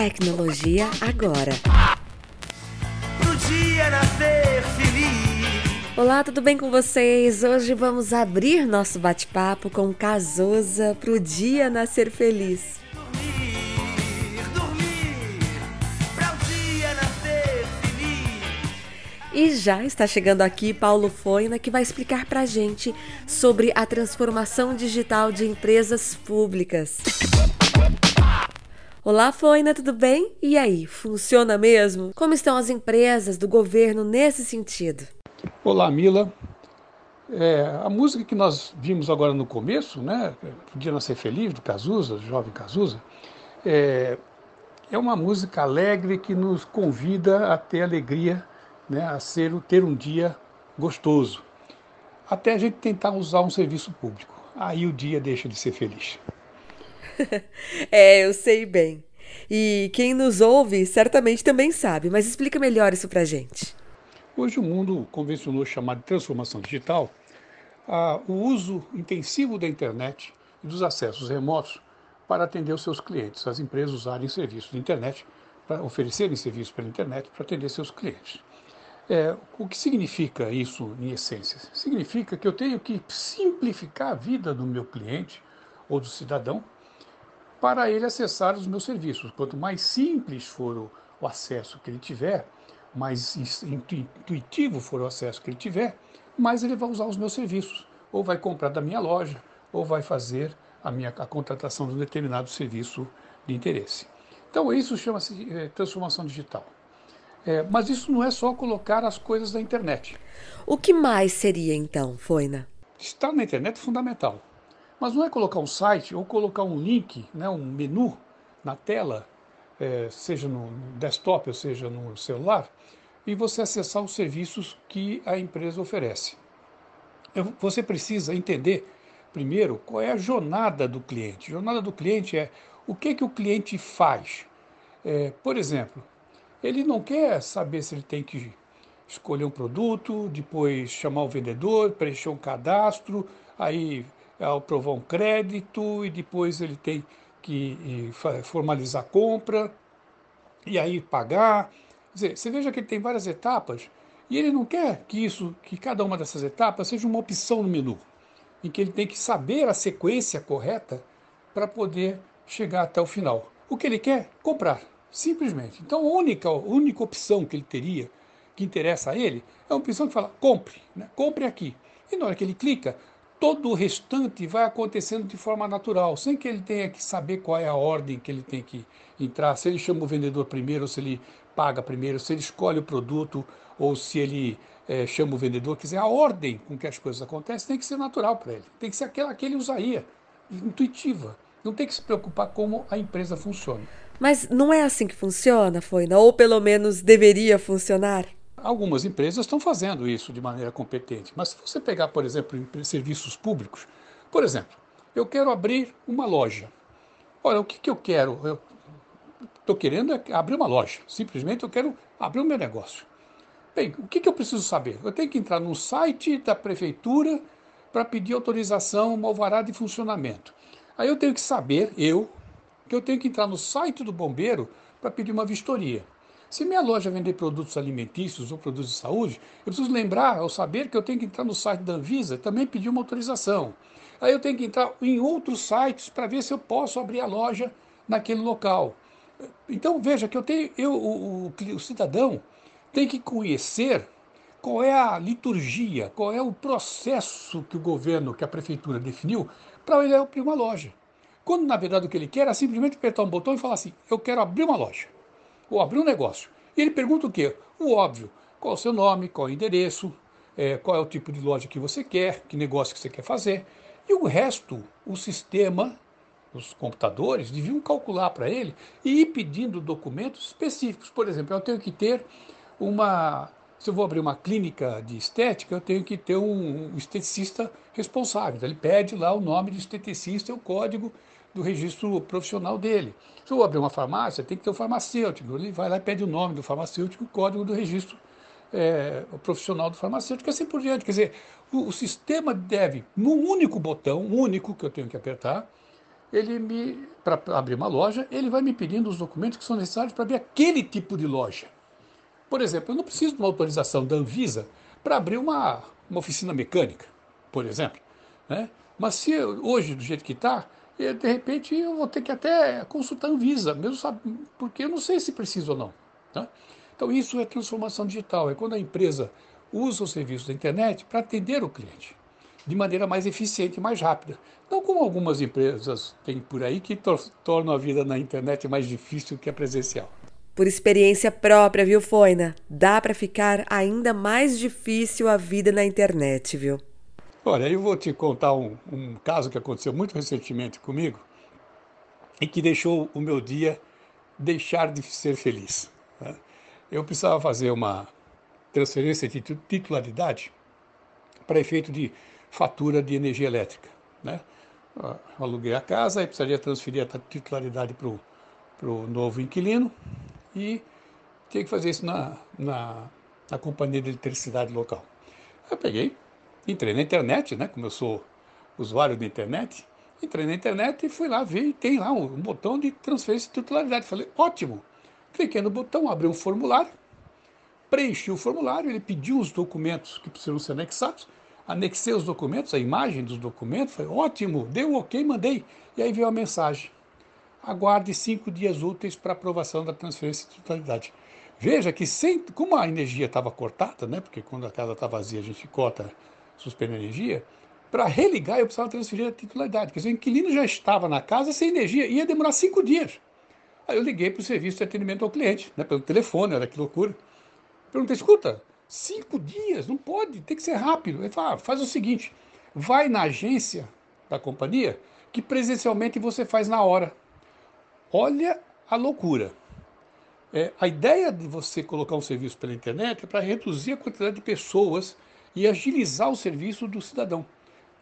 Tecnologia agora. Pro dia nascer feliz. Olá, tudo bem com vocês? Hoje vamos abrir nosso bate-papo com Cazuza pro dia nascer feliz. Dormir, dormir. Pra o dia nascer feliz. E já está chegando aqui Paulo Foina, que vai explicar pra gente sobre a transformação digital de empresas públicas. Olá, Foina, tudo bem? E aí, funciona mesmo? Como estão as empresas do governo nesse sentido? Olá, Mila. É, a música que nós vimos agora no começo, né, Podia Nascer Feliz, do Cazuza, do jovem Cazuza, é, é uma música alegre que nos convida a ter alegria, né, a ser, ter um dia gostoso, até a gente tentar usar um serviço público. Aí o dia deixa de ser feliz. é, eu sei bem. E quem nos ouve certamente também sabe, mas explica melhor isso pra gente. Hoje o mundo convencionou chamar de transformação digital o uso intensivo da internet e dos acessos remotos para atender os seus clientes. As empresas usarem serviços de internet para oferecerem serviços pela internet para atender seus clientes. É, o que significa isso em essência? Significa que eu tenho que simplificar a vida do meu cliente ou do cidadão para ele acessar os meus serviços. Quanto mais simples for o, o acesso que ele tiver, mais intuitivo for o acesso que ele tiver, mais ele vai usar os meus serviços, ou vai comprar da minha loja, ou vai fazer a minha a contratação de um determinado serviço de interesse. Então isso chama-se é, transformação digital. É, mas isso não é só colocar as coisas na internet. O que mais seria então, Foina? Estar na internet é fundamental. Mas não é colocar um site ou colocar um link, né, um menu na tela, é, seja no desktop ou seja no celular, e você acessar os serviços que a empresa oferece. Você precisa entender, primeiro, qual é a jornada do cliente. A jornada do cliente é o que, que o cliente faz. É, por exemplo, ele não quer saber se ele tem que escolher um produto, depois chamar o vendedor, preencher um cadastro, aí aprovar um crédito e depois ele tem que formalizar a compra e aí pagar. Quer dizer, você veja que ele tem várias etapas e ele não quer que isso, que cada uma dessas etapas seja uma opção no menu, em que ele tem que saber a sequência correta para poder chegar até o final. O que ele quer? Comprar, simplesmente. Então a única, a única opção que ele teria, que interessa a ele, é uma opção que fala compre, né? compre aqui. E na hora que ele clica, todo o restante vai acontecendo de forma natural, sem que ele tenha que saber qual é a ordem que ele tem que entrar, se ele chama o vendedor primeiro, ou se ele paga primeiro, se ele escolhe o produto ou se ele é, chama o vendedor. Quer dizer, a ordem com que as coisas acontecem tem que ser natural para ele, tem que ser aquela que ele usaria, intuitiva. Não tem que se preocupar como a empresa funciona. Mas não é assim que funciona, Foina? Ou pelo menos deveria funcionar? Algumas empresas estão fazendo isso de maneira competente, mas se você pegar, por exemplo, em serviços públicos, por exemplo, eu quero abrir uma loja. Olha, o que, que eu quero? Eu estou querendo é abrir uma loja. Simplesmente eu quero abrir o meu negócio. Bem, o que, que eu preciso saber? Eu tenho que entrar no site da prefeitura para pedir autorização, uma alvará de funcionamento. Aí eu tenho que saber, eu, que eu tenho que entrar no site do bombeiro para pedir uma vistoria. Se minha loja vender produtos alimentícios ou produtos de saúde, eu preciso lembrar, ao saber que eu tenho que entrar no site da Anvisa também pedir uma autorização. Aí eu tenho que entrar em outros sites para ver se eu posso abrir a loja naquele local. Então veja que eu tenho, eu, o, o, o cidadão tem que conhecer qual é a liturgia, qual é o processo que o governo, que a prefeitura definiu para ele abrir uma loja. Quando na verdade o que ele quer é simplesmente apertar um botão e falar assim: eu quero abrir uma loja ou abrir um negócio. E ele pergunta o quê? O óbvio. Qual é o seu nome, qual é o endereço, é, qual é o tipo de loja que você quer, que negócio que você quer fazer. E o resto, o sistema, os computadores, deviam calcular para ele e ir pedindo documentos específicos. Por exemplo, eu tenho que ter uma. Se eu vou abrir uma clínica de estética, eu tenho que ter um esteticista responsável. Então, ele pede lá o nome do esteticista o código do registro profissional dele. Se eu abrir uma farmácia, tem que ter o um farmacêutico. Ele vai lá e pede o nome do farmacêutico o código do registro é, profissional do farmacêutico, assim por diante. Quer dizer, o, o sistema deve, num único botão, único que eu tenho que apertar, ele me para abrir uma loja, ele vai me pedindo os documentos que são necessários para abrir aquele tipo de loja. Por exemplo, eu não preciso de uma autorização da Anvisa para abrir uma, uma oficina mecânica, por exemplo. Né? Mas se eu, hoje, do jeito que está, de repente eu vou ter que até consultar a Anvisa, mesmo sabe, porque eu não sei se preciso ou não. Tá? Então isso é transformação digital, é quando a empresa usa o serviço da internet para atender o cliente de maneira mais eficiente mais rápida. Não como algumas empresas têm por aí que tor tornam a vida na internet mais difícil que a presencial. Por experiência própria, viu, Foina? Dá para ficar ainda mais difícil a vida na internet, viu? Olha, eu vou te contar um, um caso que aconteceu muito recentemente comigo e que deixou o meu dia deixar de ser feliz. Né? Eu precisava fazer uma transferência de titularidade para efeito de fatura de energia elétrica. Né? Eu aluguei a casa e precisaria transferir a titularidade para o novo inquilino e tinha que fazer isso na, na, na companhia de eletricidade local. Eu peguei, entrei na internet, né, como eu sou usuário da internet, entrei na internet e fui lá ver e tem lá um, um botão de transferência de titularidade. Falei, ótimo. Cliquei no botão, abri um formulário, preenchi o formulário, ele pediu os documentos que precisam ser anexados, anexei os documentos, a imagem dos documentos, falei, ótimo, deu ok, mandei. E aí veio a mensagem. Aguarde cinco dias úteis para aprovação da transferência de titularidade. Veja que sem, como a energia estava cortada, né, porque quando a casa está vazia a gente corta, suspende a energia, para religar eu precisava transferir a titularidade. Quer dizer, o inquilino já estava na casa sem energia, ia demorar cinco dias. Aí eu liguei para o serviço de atendimento ao cliente, né, pelo telefone, olha que loucura. Perguntei, escuta, Cinco dias, não pode, tem que ser rápido. Ele fala, ah, faz o seguinte, vai na agência da companhia que presencialmente você faz na hora. Olha a loucura. É, a ideia de você colocar um serviço pela internet é para reduzir a quantidade de pessoas e agilizar o serviço do cidadão.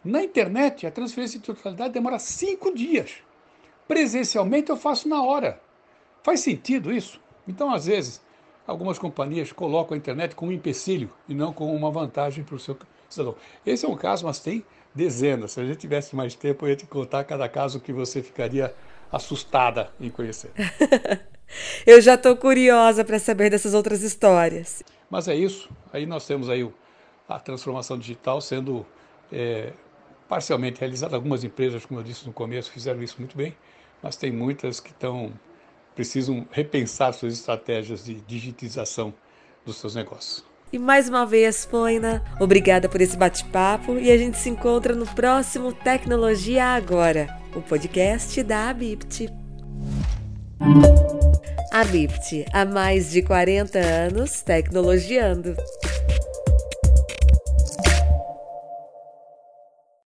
Na internet, a transferência de titularidade demora cinco dias. Presencialmente, eu faço na hora. Faz sentido isso? Então, às vezes, algumas companhias colocam a internet como um empecilho e não como uma vantagem para o seu cidadão. Esse é um caso, mas tem dezenas. Se a gente tivesse mais tempo, eu ia te contar cada caso que você ficaria assustada em conhecer. eu já estou curiosa para saber dessas outras histórias. Mas é isso. Aí nós temos aí a transformação digital sendo é, parcialmente realizada. Algumas empresas, como eu disse no começo, fizeram isso muito bem, mas tem muitas que estão precisam repensar suas estratégias de digitização dos seus negócios. E mais uma vez, Foina, obrigada por esse bate-papo e a gente se encontra no próximo Tecnologia Agora, o podcast da Abipt. Abipt, há mais de 40 anos tecnologiando.